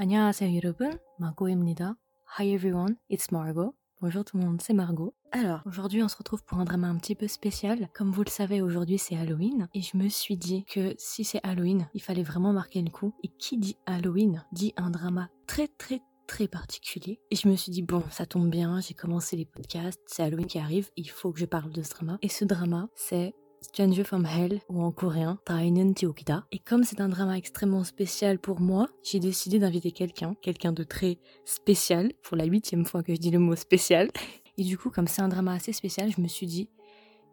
안녕하세요 여러분, Margot입니다. Hi everyone, it's Margot. Bonjour tout le monde, c'est Margot. Alors, aujourd'hui on se retrouve pour un drama un petit peu spécial. Comme vous le savez, aujourd'hui c'est Halloween. Et je me suis dit que si c'est Halloween, il fallait vraiment marquer le coup. Et qui dit Halloween dit un drama très très très particulier. Et je me suis dit, bon, ça tombe bien, j'ai commencé les podcasts, c'est Halloween qui arrive, il faut que je parle de ce drama. Et ce drama, c'est Stranger from Hell, ou en coréen, Tainen Tiokida. Et comme c'est un drama extrêmement spécial pour moi, j'ai décidé d'inviter quelqu'un, quelqu'un de très spécial, pour la huitième fois que je dis le mot spécial. Et du coup, comme c'est un drama assez spécial, je me suis dit,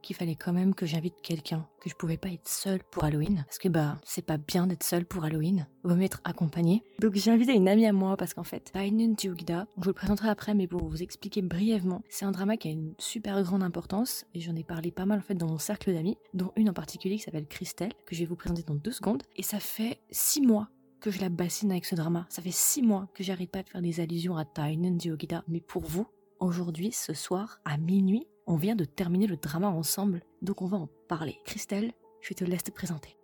qu'il fallait quand même que j'invite quelqu'un, que je pouvais pas être seule pour Halloween, parce que bah c'est pas bien d'être seule pour Halloween, vaut mieux être accompagnée. Donc j'ai invité une amie à moi parce qu'en fait, Tainen Jiugida, je vous le présenterai après, mais pour vous expliquer brièvement, c'est un drama qui a une super grande importance et j'en ai parlé pas mal en fait dans mon cercle d'amis, dont une en particulier qui s'appelle Christelle, que je vais vous présenter dans deux secondes. Et ça fait six mois que je la bassine avec ce drama. Ça fait six mois que j'arrête pas de faire des allusions à Tainen Jiugida, mais pour vous, aujourd'hui, ce soir, à minuit, on vient de terminer le drama ensemble, donc on va en parler. Christelle, je te laisse te présenter.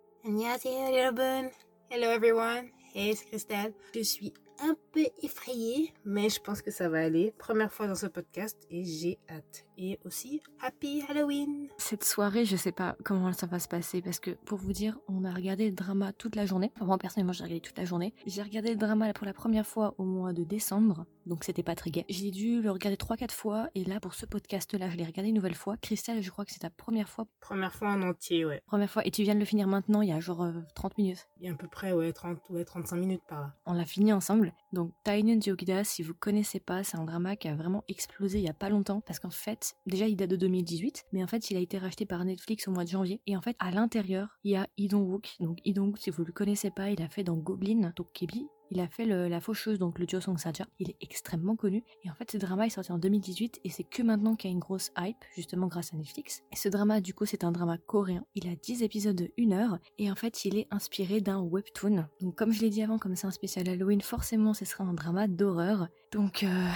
Hello everyone, Christelle. Je suis un peu effrayée, mais je pense que ça va aller. Première fois dans ce podcast et j'ai hâte. Et aussi, Happy Halloween Cette soirée, je sais pas comment ça va se passer parce que pour vous dire, on a regardé le drama toute la journée. Enfin, moi personnellement, j'ai regardé toute la journée. J'ai regardé le drama pour la première fois au mois de décembre, donc c'était pas très gai. J'ai dû le regarder 3-4 fois et là, pour ce podcast-là, je l'ai regardé une nouvelle fois. Christelle, je crois que c'est ta première fois. Première fois en entier, ouais. Première fois. Et tu viens de le finir maintenant, il y a genre 30 minutes. Il y a à peu près, ouais, 30, ouais 35 minutes par là. On l'a fini ensemble. Donc, Tainen Jogida, si vous connaissez pas, c'est un drama qui a vraiment explosé il y a pas longtemps parce qu'en fait, déjà il date de 2018, mais en fait il a été racheté par Netflix au mois de janvier. Et en fait, à l'intérieur, il y a Lee Dong-wook. Donc Lee Dong-wook, si vous le connaissez pas, il a fait dans Goblin, Kebi, il a fait la faucheuse, donc le Song Saja. Il est extrêmement connu. Et en fait, ce drama est sorti en 2018 et c'est que maintenant qu'il y a une grosse hype, justement grâce à Netflix. Et ce drama, du coup, c'est un drama coréen. Il a 10 épisodes de 1 heure et en fait, il est inspiré d'un webtoon. Donc, comme je l'ai dit avant, comme c'est un spécial Halloween, forcément, ce sera un drama d'horreur. Donc, euh,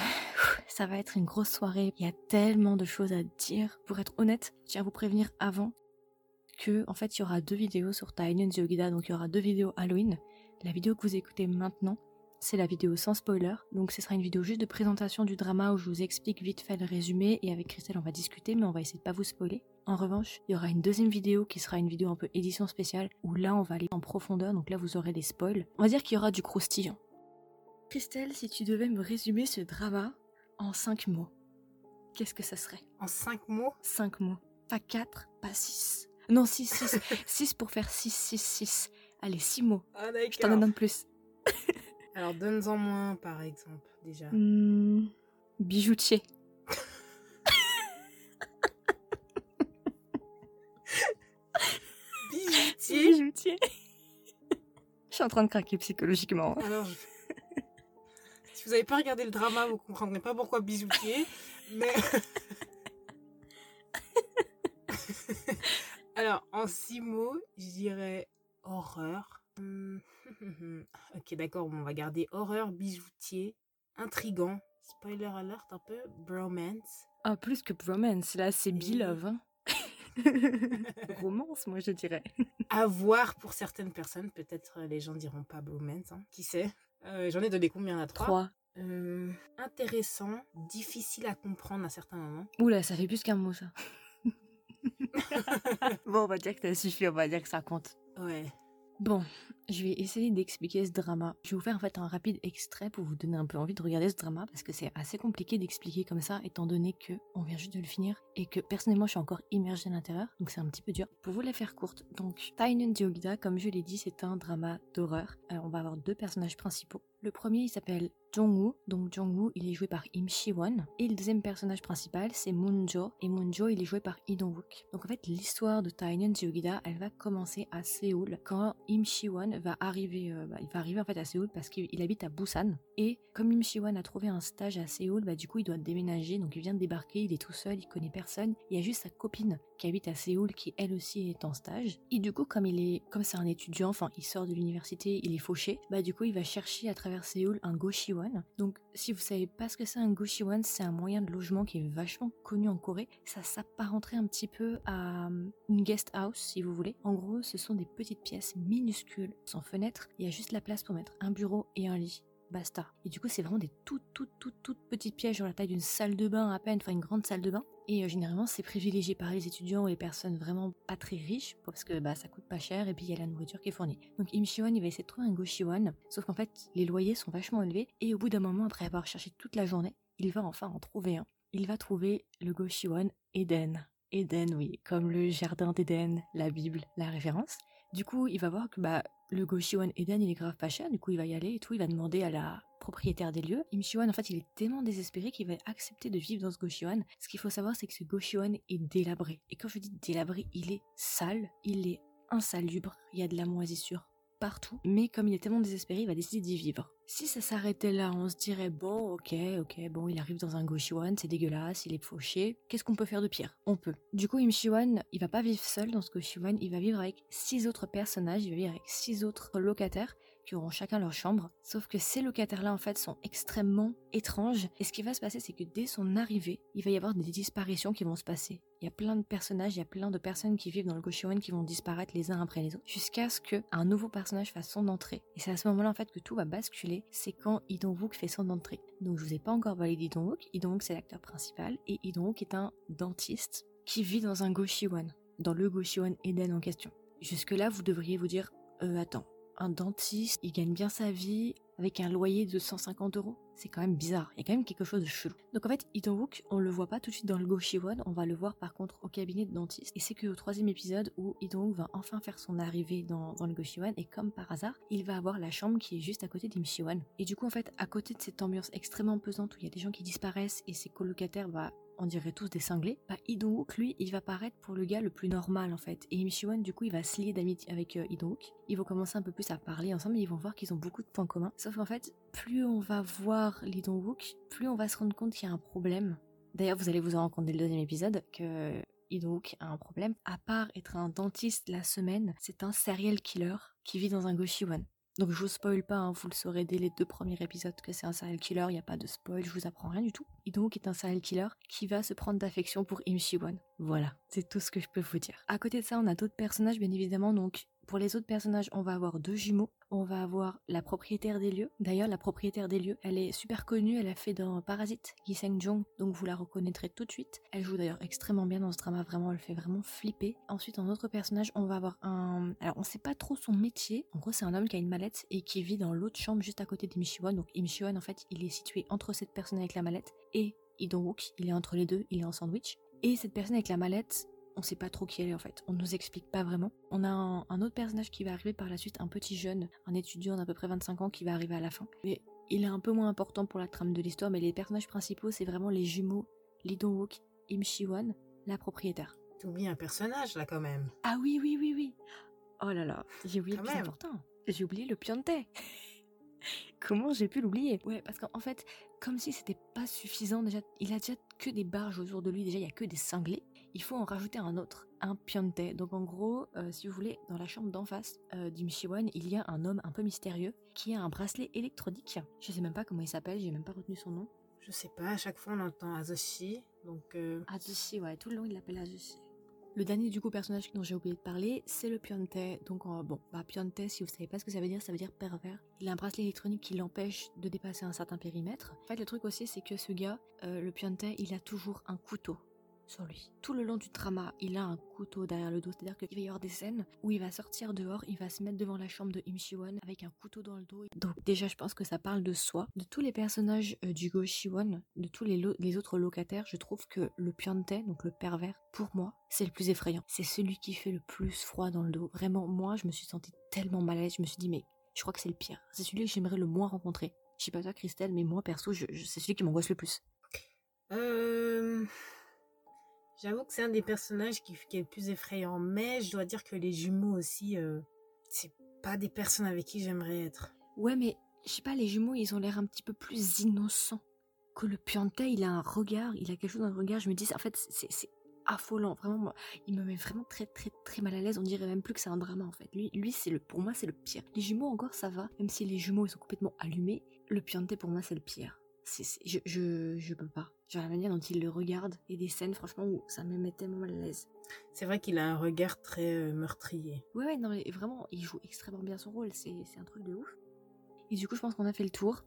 ça va être une grosse soirée. Il y a tellement de choses à dire. Pour être honnête, je tiens à vous prévenir avant que, en fait, il y aura deux vidéos sur Tainen Yogida. Donc, il y aura deux vidéos Halloween la vidéo que vous écoutez maintenant, c'est la vidéo sans spoiler, donc ce sera une vidéo juste de présentation du drama où je vous explique vite fait le résumé et avec Christelle on va discuter mais on va essayer de pas vous spoiler. En revanche, il y aura une deuxième vidéo qui sera une vidéo un peu édition spéciale où là on va aller en profondeur, donc là vous aurez des spoils. On va dire qu'il y aura du croustillant. Christelle, si tu devais me résumer ce drama en 5 mots, qu'est-ce que ça serait? En 5 mots? 5 mots. Pas 4, pas 6. Non, 6, 6. 6 pour faire 6, 6, 6. Allez, six mots. Ah, Je t'en donne plus. Alors, donne-en moins, par exemple, déjà. Mmh, bijoutier. bijoutier Bijoutier. je suis en train de craquer psychologiquement. Alors, si vous n'avez pas regardé le drama, vous comprendrez pas pourquoi bijoutier, mais... Alors, en six mots, je dirais horreur. Hum, ok, d'accord, on va garder horreur, bijoutier, intrigant, spoiler alert un peu, bromance. Ah, plus que bromance, là, c'est be-love. Hein. Romance, moi, je dirais. à voir pour certaines personnes, peut-être euh, les gens diront pas bromance, hein. qui sait? Euh, J'en ai donné combien à trois? Trois. Euh, intéressant, difficile à comprendre à certains moments. Oula, ça fait plus qu'un mot, ça. bon, on va dire que t'as suffi, on va dire que ça compte. Ouais. Bon, je vais essayer d'expliquer ce drama. Je vais vous faire en fait un rapide extrait pour vous donner un peu envie de regarder ce drama parce que c'est assez compliqué d'expliquer comme ça étant donné que on vient juste de le finir et que personnellement je suis encore immergée à l'intérieur donc c'est un petit peu dur. Pour vous la faire courte, donc Tainen Diogida, comme je l'ai dit, c'est un drama d'horreur. Alors on va avoir deux personnages principaux. Le premier il s'appelle Jong-woo, donc Jong-woo il est joué par Im Shi-won et le deuxième personnage principal c'est Moon-jo et Moon-jo il est joué par Lee Dong-wook. Donc en fait l'histoire de Tainen Diogida elle va commencer à Séoul quand Im Shi-won va arriver, euh, bah, il va arriver en fait à Séoul parce qu'il habite à Busan. Et comme Im Shi-won a trouvé un stage à Séoul, bah du coup il doit déménager, donc il vient de débarquer, il est tout seul, il connaît personne. Il y a juste sa copine qui habite à Séoul qui elle aussi est en stage. Et du coup comme il est, comme c'est un étudiant, enfin il sort de l'université, il est fauché, bah du coup il va chercher à travers Séoul un Goshiwon. Donc si vous savez pas ce que c'est un Goshiwon, c'est un moyen de logement qui est vachement connu en Corée. Ça s'apparenterait un petit peu à hum, une guest house si vous voulez. En gros ce sont des petites pièces minuscules sans fenêtre, il y a juste la place pour mettre un bureau et un lit. Basta. Et du coup, c'est vraiment des toutes, toutes, toutes, toutes petites pièges sur la taille d'une salle de bain à peine, enfin une grande salle de bain. Et euh, généralement, c'est privilégié par les étudiants ou les personnes vraiment pas très riches, parce que bah, ça coûte pas cher et puis il y a la nourriture qui est fournie. Donc Im Shiwan, il va essayer de trouver un Go Shiwan, sauf qu'en fait, les loyers sont vachement élevés. Et au bout d'un moment, après avoir cherché toute la journée, il va enfin en trouver un. Il va trouver le Go Shiwan Eden. Eden, oui, comme le jardin d'Éden, la Bible, la référence. Du coup, il va voir que bah, le Goshiwan Eden, il est grave pas cher, du coup, il va y aller et tout, il va demander à la propriétaire des lieux. Im en fait, il est tellement désespéré qu'il va accepter de vivre dans ce Goshiwan. Ce qu'il faut savoir, c'est que ce Goshiwan est délabré. Et quand je dis délabré, il est sale, il est insalubre, il y a de la moisissure partout. Mais comme il est tellement désespéré, il va décider d'y vivre. Si ça s'arrêtait là, on se dirait bon, ok, ok, bon, il arrive dans un Goshiwan, c'est dégueulasse, il est fauché. Qu'est-ce qu'on peut faire de pire? On peut. Du coup, Imshiwan, il va pas vivre seul dans ce Goshiwan, il va vivre avec six autres personnages, il va vivre avec six autres locataires auront chacun leur chambre. Sauf que ces locataires-là, en fait, sont extrêmement étranges. Et ce qui va se passer, c'est que dès son arrivée, il va y avoir des disparitions qui vont se passer. Il y a plein de personnages, il y a plein de personnes qui vivent dans le Goshiwan qui vont disparaître les uns après les autres, jusqu'à ce qu'un nouveau personnage fasse son entrée. Et c'est à ce moment-là, en fait, que tout va basculer. C'est quand Idong-wook fait son entrée. Donc, je vous ai pas encore parlé d'Idong-wook. Idong-wook, c'est l'acteur principal. Et Idong-wook est un dentiste qui vit dans un Goshiwan, dans le Goshiwan Eden en question. Jusque-là, vous devriez vous dire, euh, attends, un dentiste, il gagne bien sa vie avec un loyer de 150 euros. C'est quand même bizarre. Il y a quand même quelque chose de chelou. Donc en fait, Itong-wook, on le voit pas tout de suite dans le Goshiwon, on va le voir par contre au cabinet de dentiste. Et c'est que au troisième épisode où Itong-wook va enfin faire son arrivée dans, dans le Goshiwon et comme par hasard, il va avoir la chambre qui est juste à côté d'Imshiwan. Et du coup, en fait, à côté de cette ambiance extrêmement pesante où il y a des gens qui disparaissent et ses colocataires, bah, on dirait tous des cinglés, bah lui, il va paraître pour le gars le plus normal en fait. Et Im du coup, il va se lier d'amitié avec euh, Idong-wook. Ils vont commencer un peu plus à parler ensemble et ils vont voir qu'ils ont beaucoup de points communs. Sauf qu'en fait, plus on va voir l'Idong-wook, plus on va se rendre compte qu'il y a un problème. D'ailleurs, vous allez vous en rendre compte dès le deuxième épisode que Idong-wook a un problème. À part être un dentiste la semaine, c'est un serial killer qui vit dans un Goshiwan. Donc je vous spoil pas, hein, vous le saurez dès les deux premiers épisodes que c'est un serial killer, il n'y a pas de spoil, je vous apprends rien du tout. Et donc est un serial killer qui va se prendre d'affection pour Im. Voilà, c'est tout ce que je peux vous dire. À côté de ça, on a d'autres personnages bien évidemment, donc pour les autres personnages, on va avoir deux jumeaux. On va avoir la propriétaire des lieux. D'ailleurs, la propriétaire des lieux, elle est super connue. Elle a fait dans Parasite, Yi Seng-jong, donc vous la reconnaîtrez tout de suite. Elle joue d'ailleurs extrêmement bien dans ce drama. Vraiment, elle fait vraiment flipper. Ensuite, en autre personnage, on va avoir un. Alors, on sait pas trop son métier. En gros, c'est un homme qui a une mallette et qui vit dans l'autre chambre juste à côté d'Im Donc, Im en fait, il est situé entre cette personne avec la mallette et Idong-wook. Il est entre les deux. Il est en sandwich. Et cette personne avec la mallette, on sait pas trop qui elle est en fait. On nous explique pas vraiment. On a un, autre personnage qui va arriver par la suite, un petit jeune, un étudiant d'à peu près 25 ans qui va arriver à la fin. Mais il est un peu moins important pour la trame de l'histoire, mais les personnages principaux, c'est vraiment les jumeaux Lee Dong-wook, Im Shi-won, la propriétaire. T'oublies un personnage là quand même. Ah oui, oui, oui, oui. Oh là là, j'ai oublié le plus important. J'ai oublié le Piante. Comment j'ai pu l'oublier? Ouais, parce qu'en fait, comme si c'était pas suffisant déjà, il a déjà que des barges autour de lui, déjà il y a que des cinglés il faut en rajouter un autre, un piante. Donc en gros, euh, si vous voulez, dans la chambre d'en face euh, du Michiwan, il y a un homme un peu mystérieux qui a un bracelet électronique. Je sais même pas comment il s'appelle, j'ai même pas retenu son nom. Je sais pas, à chaque fois on entend Azushi, donc... Euh... Azushi, ouais, tout le long il l'appelle Azushi. Le dernier du coup personnage dont j'ai oublié de parler, c'est le Piante. Donc bon, bah Piante, si vous savez pas ce que ça veut dire, ça veut dire pervers. Il a un bracelet électronique qui l'empêche de dépasser un certain périmètre. En fait, le truc aussi, c'est que ce gars, euh, le Piante, il a toujours un couteau sur lui. Tout le long du drama, il a un couteau derrière le dos, c'est-à-dire qu'il va y avoir des scènes où il va sortir dehors, il va se mettre devant la chambre de Im Shiwon avec un couteau dans le dos. Donc déjà, je pense que ça parle de soi. De tous les personnages euh, du Go Shiwon, de tous les, autres locataires, je trouve que le Piante, donc le pervers, pour moi, c'est le plus effrayant. C'est celui qui fait le plus froid dans le dos. Vraiment, moi, je me suis sentie tellement mal à l'aise, je me suis dit, mais je crois que c'est le pire. C'est celui que j'aimerais le moins rencontrer. Je sais pas toi, Christelle, mais moi, perso, c'est celui qui m'angoisse le plus. Euh... J'avoue que c'est un des personnages qui, est le plus effrayant, mais je dois dire que les jumeaux aussi, euh, c'est pas des personnes avec qui j'aimerais être. Ouais, mais je sais pas, les jumeaux, ils ont l'air un petit peu plus innocents que le Piante. Il a un regard, il a quelque chose dans le regard. Je me dis, en fait, c'est affolant. Vraiment, il me met vraiment très, très, très mal à l'aise. On dirait même plus que c'est un drama, en fait. Lui, lui c'est le, pour moi, c'est le pire. Les jumeaux, encore, ça va. Même si les jumeaux, ils sont complètement allumés. Le Piante, pour moi, c'est le pire je, je, je, peux pas. Genre la manière dont il le regarde et des scènes, franchement, où ça me met tellement mal à l'aise. C'est vrai qu'il a un regard très euh, meurtrier. Ouais, ouais, non, mais vraiment, il joue extrêmement bien son rôle, c'est un truc de ouf. Et du coup, je pense qu'on a fait le tour.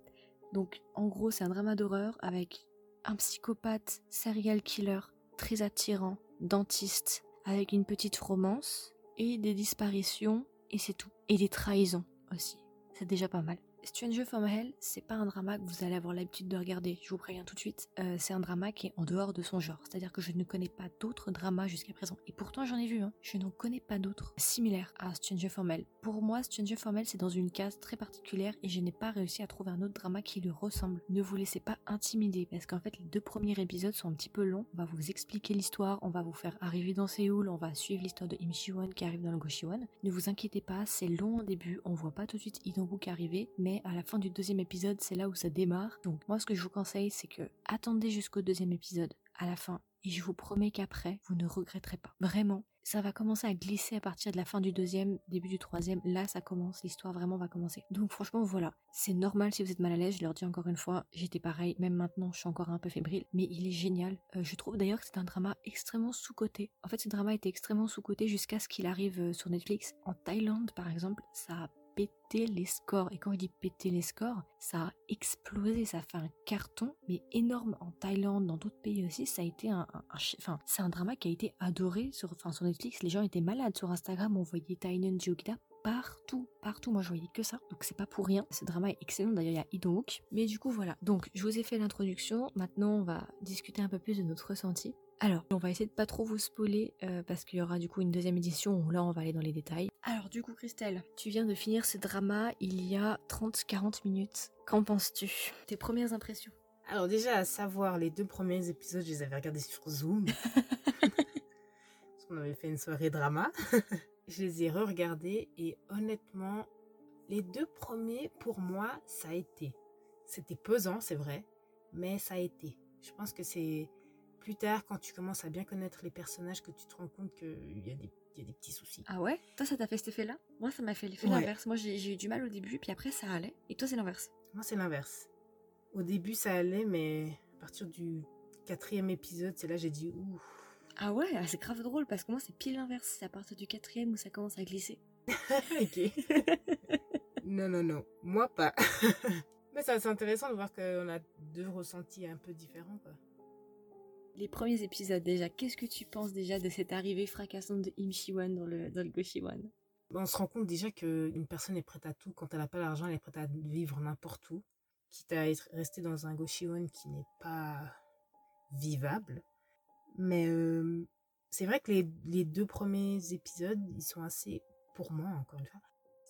Donc en gros c'est un drama d'horreur avec un psychopathe serial killer très attirant, dentiste, avec une petite romance et des disparitions et c'est tout. Et des trahisons aussi. C'est déjà pas mal. Stranger from Hell, c'est pas un drama que vous allez avoir l'habitude de regarder, je vous préviens tout de suite. Euh, c'est un drama qui est en dehors de son genre, c'est-à-dire que je ne connais pas d'autres dramas jusqu'à présent. Et pourtant j'en ai vu, hein. je n'en connais pas d'autres similaires à Stranger from Hell. Pour moi, Stranger from Hell, c'est dans une case très particulière et je n'ai pas réussi à trouver un autre drama qui lui ressemble. Ne vous laissez pas intimider, parce qu'en fait, les deux premiers épisodes sont un petit peu longs. On va vous expliquer l'histoire, on va vous faire arriver dans Séoul, on va suivre l'histoire de Im Shi-won qui arrive dans le Goshiwon. Ne vous inquiétez pas, c'est long au début, on voit pas tout de suite Idong-wook arriver, mais à la fin du deuxième épisode, c'est là où ça démarre. Donc moi, ce que je vous conseille, c'est que attendez jusqu'au deuxième épisode, à la fin, et je vous promets qu'après, vous ne regretterez pas. Vraiment, ça va commencer à glisser à partir de la fin du deuxième, début du troisième. Là, ça commence, l'histoire vraiment va commencer. Donc franchement, voilà, c'est normal si vous êtes mal à l'aise. Je leur dis encore une fois, j'étais pareil, même maintenant, je suis encore un peu fébrile, mais il est génial. Euh, je trouve d'ailleurs que c'est un drama extrêmement sous-coté. En fait, ce drama était extrêmement sous-coté jusqu'à ce qu'il arrive euh, sur Netflix. En Thaïlande, par exemple, ça a pété les scores. Et quand je dis péter les scores, ça a explosé, ça a fait un carton, mais énorme en Thaïlande, dans d'autres pays aussi. Ça a été un, enfin, c'est un drama qui a été adoré sur, enfin, sur Netflix. Les gens étaient malades sur Instagram. On voyait Tainan Jogida partout, partout. Moi, je voyais que ça. Donc, c'est pas pour rien. Ce drama est excellent. D'ailleurs, il y a Idong. Mais du coup, voilà. Donc, je vous ai fait l'introduction. Maintenant, on va discuter un peu plus de notre ressenti. Alors, on va essayer de pas trop vous spoiler euh, parce qu'il y aura du coup une deuxième édition où là on va aller dans les détails. Alors du coup Christelle, tu viens de finir ce drama il y a 30-40 minutes. Qu'en penses-tu Tes premières impressions? Alors déjà, à savoir, les deux premiers épisodes, je les avais regardés sur Zoom. Parce qu'on avait fait une soirée drama. je les ai re-regardés et honnêtement, les deux premiers, pour moi, ça a été. C'était pesant, c'est vrai, mais ça a été. Je pense que c'est plus tard, quand tu commences à bien connaître les personnages, que tu te rends compte qu'il y, a des- il y a des petits soucis. Ah ouais? Toi ça t'a fait cet effet-là? Moi ça m'a fait l'effet Ouais. l'inverse. Moi j'ai eu du mal au début puis après ça allait. Et toi c'est l'inverse. Moi, c'est l'inverse. Au début, ça allait, mais à partir du quatrième épisode, c'est là j'ai dit ouh. Ah ouais? Ah, C'est grave drôle parce que moi c'est pile l'inverse. C'est à partir du quatrième où ça commence à glisser. ok. non, non, non. Moi, pas. Mais ça, c'est intéressant de voir qu'on a deux ressentis un peu différents, quoi. Les premiers épisodes déjà, qu'est-ce que tu penses déjà de cette arrivée fracassante de Im Shi-won dans le, dans le Goshiwon On se rend compte déjà qu'une personne est prête à tout. Quand elle n'a pas l'argent, elle est prête à vivre n'importe où. Quitte à être restée dans un Goshiwon qui n'est pas vivable. Mais euh, c'est vrai que les, les deux premiers épisodes, ils sont assez, pour moi encore une fois,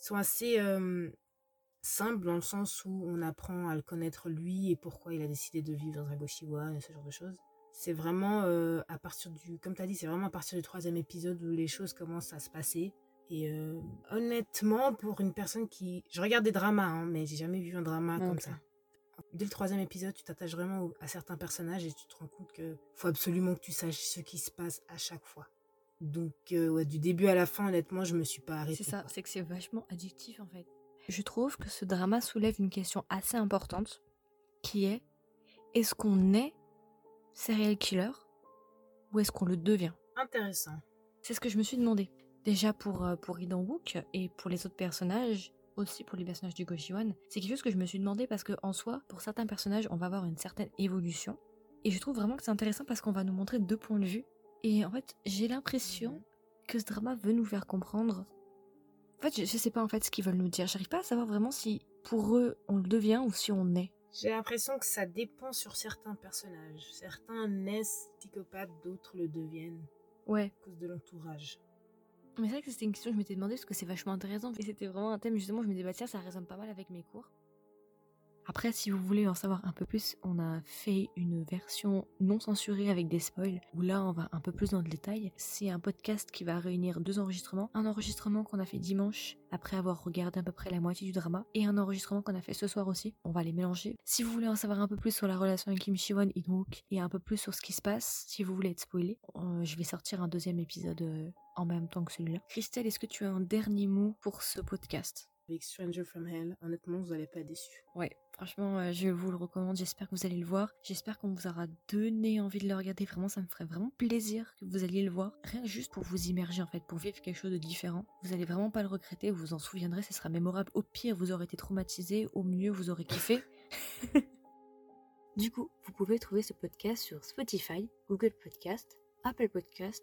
sont assez euh, simples dans le sens où on apprend à le connaître lui et pourquoi il a décidé de vivre dans un Goshiwon et ce genre de choses. C'est vraiment euh, à partir du, comme tu as dit, c'est vraiment à partir du troisième épisode où les choses commencent à se passer. Et euh, honnêtement, pour une personne qui... Je regarde des dramas, hein, mais j'ai jamais vu un drama comme Ok. ça. Dès le troisième épisode, tu t'attaches vraiment à certains personnages et tu te rends compte que faut absolument que tu saches ce qui se passe à chaque fois. Donc, euh, ouais, du début à la fin, honnêtement, je me suis pas arrêtée. C'est ça, c'est que c'est vachement addictif en fait. Je trouve que ce drama soulève une question assez importante qui est est-ce qu'on est serial killer ou est-ce qu'on le devient? Intéressant. C'est ce que je me suis demandé. Déjà pour, euh, pour Idan Wook et pour les autres personnages, aussi pour les personnages du Goshiwon, c'est quelque chose que je me suis demandé parce que en soi, pour certains personnages, on va avoir une certaine évolution. Et je trouve vraiment que c'est intéressant parce qu'on va nous montrer deux points de vue. Et en fait, j'ai l'impression Mhm. que ce drama veut nous faire comprendre. En fait, je, je sais pas en fait ce qu'ils veulent nous dire. J'arrive pas à savoir vraiment si pour eux on le devient ou si on est. J'ai l'impression que ça dépend sur certains personnages. Certains naissent psychopathes, d'autres le deviennent Ouais. à cause de l'entourage. Mais c'est vrai que c'était une question que je m'étais demandé parce que c'est vachement intéressant. Et c'était vraiment un thème, justement, je me disais, bah tiens, ça résonne pas mal avec mes cours. Après, si vous voulez en savoir un peu plus, on a fait une version non censurée avec des spoils, où là, on va un peu plus dans le détail. C'est un podcast qui va réunir deux enregistrements. Un enregistrement qu'on a fait dimanche, après avoir regardé à peu près la moitié du drama, et un enregistrement qu'on a fait ce soir aussi. On va les mélanger. Si vous voulez en savoir un peu plus sur la relation avec Kim Shiwon et Wook, et un peu plus sur ce qui se passe, si vous voulez être spoilé, euh, je vais sortir un deuxième épisode euh, en même temps que celui-là. Christelle, est-ce que tu as un dernier mot pour ce podcast? Avec Stranger from Hell, honnêtement, vous n'allez pas être déçus. Ouais, franchement, euh, je vous le recommande. J'espère que vous allez le voir. J'espère qu'on vous aura donné envie de le regarder. Vraiment, ça me ferait vraiment plaisir que vous alliez le voir. Rien juste pour vous immerger, en fait, pour vivre quelque chose de différent. Vous allez vraiment pas le regretter. Vous vous en souviendrez. Ce sera mémorable. Au pire, vous aurez été traumatisé. Au mieux, vous aurez kiffé. du coup, vous pouvez trouver ce podcast sur Spotify, Google Podcast, Apple Podcast,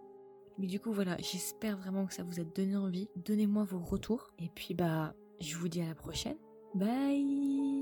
Mais du coup voilà, j'espère vraiment que ça vous a donné envie. Donnez-moi vos retours. Et puis bah, je vous dis à la prochaine. Bye